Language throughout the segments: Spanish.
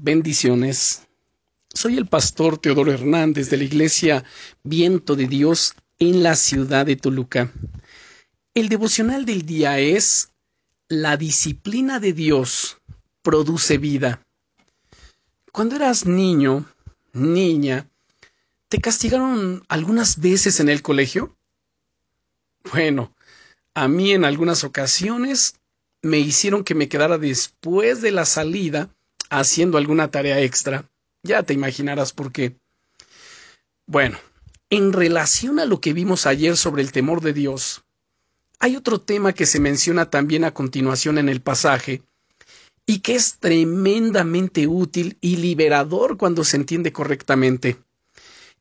Bendiciones. Soy el pastor Teodoro Hernández de la iglesia Viento de Dios en la ciudad de Toluca. El devocional del día es La disciplina de Dios produce vida. Cuando eras niño, niña, ¿te castigaron algunas veces en el colegio? Bueno, a mí en algunas ocasiones me hicieron que me quedara después de la salida haciendo alguna tarea extra. Ya te imaginarás por qué. Bueno, en relación a lo que vimos ayer sobre el temor de Dios, hay otro tema que se menciona también a continuación en el pasaje y que es tremendamente útil y liberador cuando se entiende correctamente.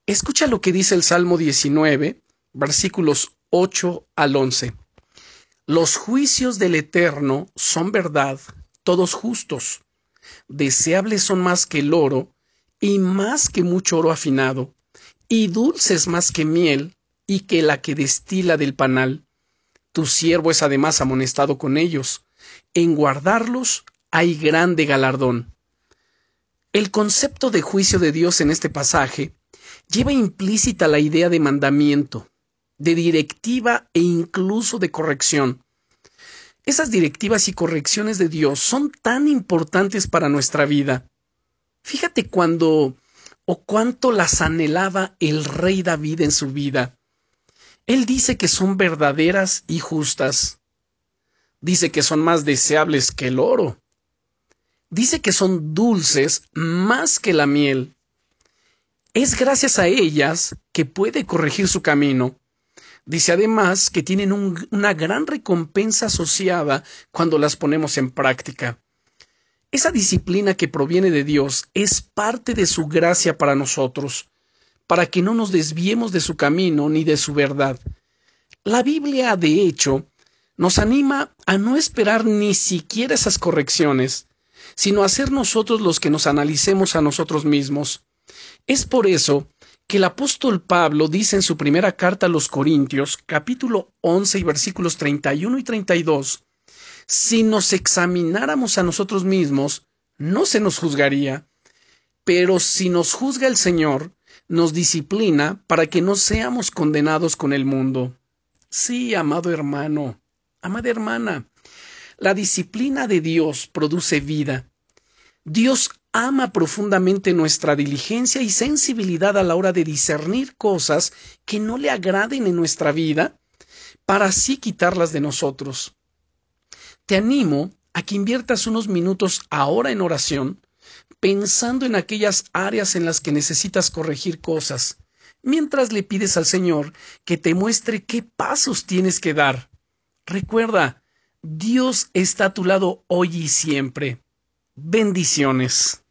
Escucha lo que dice el Salmo 19, versículos 8 al 11. Los juicios del Eterno son verdad, todos justos deseables son más que el oro, y más que mucho oro afinado, y dulces más que miel, y que la que destila del panal. Tu siervo es además amonestado con ellos. En guardarlos hay grande galardón. El concepto de juicio de Dios en este pasaje lleva implícita la idea de mandamiento, de directiva e incluso de corrección. Esas directivas y correcciones de Dios son tan importantes para nuestra vida. Fíjate cuando o cuánto las anhelaba el rey David en su vida. Él dice que son verdaderas y justas. Dice que son más deseables que el oro. Dice que son dulces más que la miel. Es gracias a ellas que puede corregir su camino Dice además que tienen una gran recompensa asociada cuando las ponemos en práctica. Esa disciplina que proviene de Dios es parte de su gracia para nosotros, para que no nos desviemos de su camino ni de su verdad. La Biblia, de hecho, nos anima a no esperar ni siquiera esas correcciones, sino a ser nosotros los que nos analicemos a nosotros mismos. Es por eso que el apóstol Pablo dice en su primera carta a los Corintios, capítulo 11 y versículos 31 y 32, si nos examináramos a nosotros mismos, no se nos juzgaría, pero si nos juzga el Señor, nos disciplina para que no seamos condenados con el mundo. Sí, amado hermano, amada hermana, la disciplina de Dios produce vida. Dios ama profundamente nuestra diligencia y sensibilidad a la hora de discernir cosas que no le agraden en nuestra vida para así quitarlas de nosotros. Te animo a que inviertas unos minutos ahora en oración pensando en aquellas áreas en las que necesitas corregir cosas, mientras le pides al Señor que te muestre qué pasos tienes que dar. Recuerda, Dios está a tu lado hoy y siempre. Bendiciones.